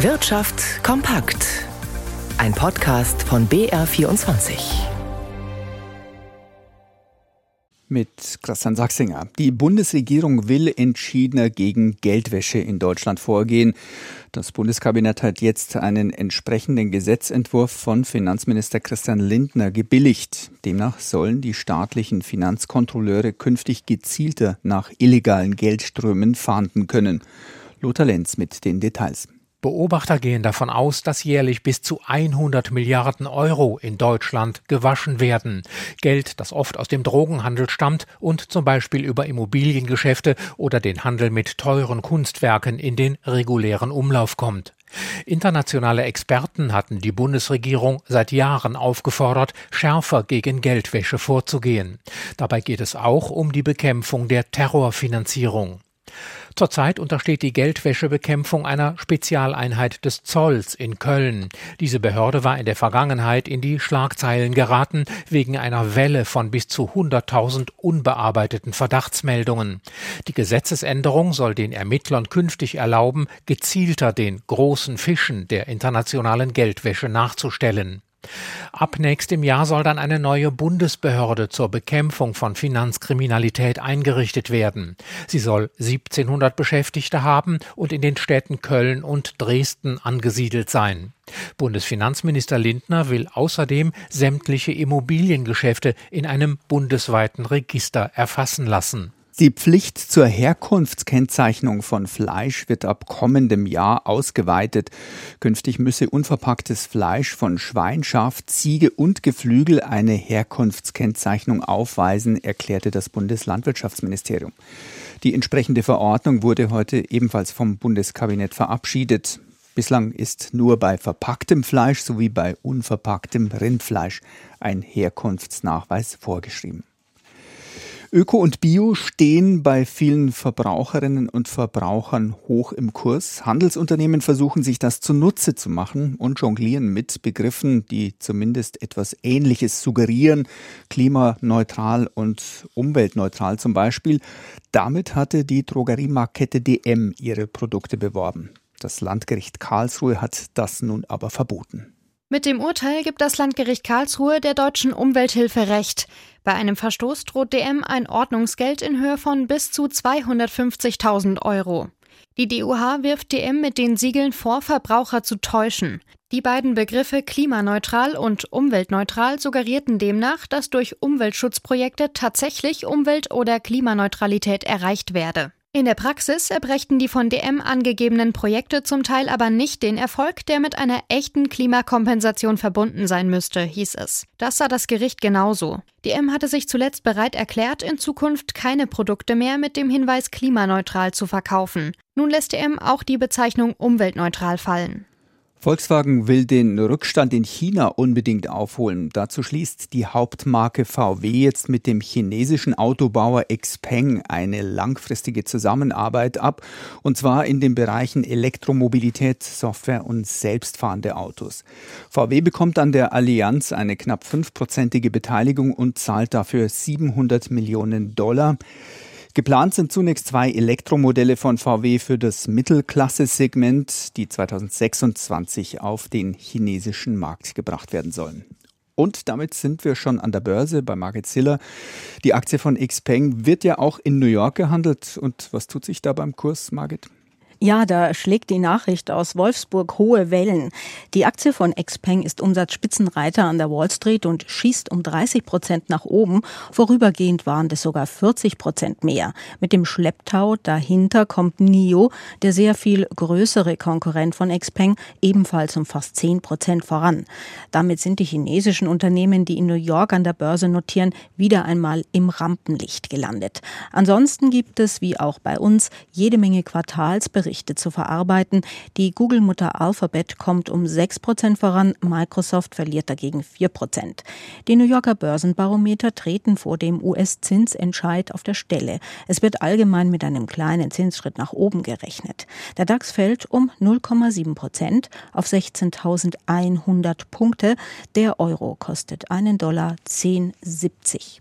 Wirtschaft kompakt. Ein Podcast von BR24. Mit Christian Sachsinger. Die Bundesregierung will entschiedener gegen Geldwäsche in Deutschland vorgehen. Das Bundeskabinett hat jetzt einen entsprechenden Gesetzentwurf von Finanzminister Christian Lindner gebilligt. Demnach sollen die staatlichen Finanzkontrolleure künftig gezielter nach illegalen Geldströmen fahnden können. Lothar Lenz mit den Details. Beobachter gehen davon aus, dass jährlich bis zu 100 Milliarden Euro in Deutschland gewaschen werden. Geld, das oft aus dem Drogenhandel stammt und zum Beispiel über Immobiliengeschäfte oder den Handel mit teuren Kunstwerken in den regulären Umlauf kommt. Internationale Experten hatten die Bundesregierung seit Jahren aufgefordert, schärfer gegen Geldwäsche vorzugehen. Dabei geht es auch um die Bekämpfung der Terrorfinanzierung. Zurzeit untersteht die Geldwäschebekämpfung einer Spezialeinheit des Zolls in Köln. Diese Behörde war in der Vergangenheit in die Schlagzeilen geraten wegen einer Welle von bis zu 100.000 unbearbeiteten Verdachtsmeldungen. Die Gesetzesänderung soll den Ermittlern künftig erlauben, gezielter den großen Fischen der internationalen Geldwäsche nachzustellen. Ab nächstem Jahr soll dann eine neue Bundesbehörde zur Bekämpfung von Finanzkriminalität eingerichtet werden. Sie soll 1700 Beschäftigte haben und in den Städten Köln und Dresden angesiedelt sein. Bundesfinanzminister Lindner will außerdem sämtliche Immobiliengeschäfte in einem bundesweiten Register erfassen lassen. Die Pflicht zur Herkunftskennzeichnung von Fleisch wird ab kommendem Jahr ausgeweitet. Künftig müsse unverpacktes Fleisch von Schwein, Schaf, Ziege und Geflügel eine Herkunftskennzeichnung aufweisen, erklärte das Bundeslandwirtschaftsministerium. Die entsprechende Verordnung wurde heute ebenfalls vom Bundeskabinett verabschiedet. Bislang ist nur bei verpacktem Fleisch sowie bei unverpacktem Rindfleisch ein Herkunftsnachweis vorgeschrieben. Öko und Bio stehen bei vielen Verbraucherinnen und Verbrauchern hoch im Kurs. Handelsunternehmen versuchen sich das zunutze zu machen und jonglieren mit Begriffen, die zumindest etwas Ähnliches suggerieren. Klimaneutral und umweltneutral zum Beispiel. Damit hatte die Drogeriemarkette DM ihre Produkte beworben. Das Landgericht Karlsruhe hat das nun aber verboten. Mit dem Urteil gibt das Landgericht Karlsruhe der deutschen Umwelthilfe Recht. Bei einem Verstoß droht DM ein Ordnungsgeld in Höhe von bis zu 250.000 Euro. Die DUH wirft DM mit den Siegeln vor, Verbraucher zu täuschen. Die beiden Begriffe klimaneutral und umweltneutral suggerierten demnach, dass durch Umweltschutzprojekte tatsächlich Umwelt- oder Klimaneutralität erreicht werde. In der Praxis erbrächten die von DM angegebenen Projekte zum Teil aber nicht den Erfolg, der mit einer echten Klimakompensation verbunden sein müsste, hieß es. Das sah das Gericht genauso. DM hatte sich zuletzt bereit erklärt, in Zukunft keine Produkte mehr mit dem Hinweis klimaneutral zu verkaufen. Nun lässt DM auch die Bezeichnung umweltneutral fallen. Volkswagen will den Rückstand in China unbedingt aufholen. Dazu schließt die Hauptmarke VW jetzt mit dem chinesischen Autobauer Xpeng eine langfristige Zusammenarbeit ab, und zwar in den Bereichen Elektromobilität, Software und selbstfahrende Autos. VW bekommt an der Allianz eine knapp fünfprozentige Beteiligung und zahlt dafür 700 Millionen Dollar. Geplant sind zunächst zwei Elektromodelle von VW für das Mittelklasse-Segment, die 2026 auf den chinesischen Markt gebracht werden sollen. Und damit sind wir schon an der Börse bei Market Ziller. Die Aktie von Xpeng wird ja auch in New York gehandelt. Und was tut sich da beim Kurs, Margit? Ja, da schlägt die Nachricht aus Wolfsburg hohe Wellen. Die Aktie von Xpeng ist Umsatzspitzenreiter an der Wall Street und schießt um 30 Prozent nach oben. Vorübergehend waren das sogar 40 Prozent mehr. Mit dem Schlepptau dahinter kommt NIO, der sehr viel größere Konkurrent von Xpeng, ebenfalls um fast 10 Prozent voran. Damit sind die chinesischen Unternehmen, die in New York an der Börse notieren, wieder einmal im Rampenlicht gelandet. Ansonsten gibt es, wie auch bei uns, jede Menge Quartalsberichte Berichte zu verarbeiten. Die Google-Mutter Alphabet kommt um 6 Prozent voran, Microsoft verliert dagegen 4 Prozent. Die New Yorker Börsenbarometer treten vor dem US-Zinsentscheid auf der Stelle. Es wird allgemein mit einem kleinen Zinsschritt nach oben gerechnet. Der DAX fällt um 0,7 Prozent auf 16.100 Punkte. Der Euro kostet einen Dollar 10,70.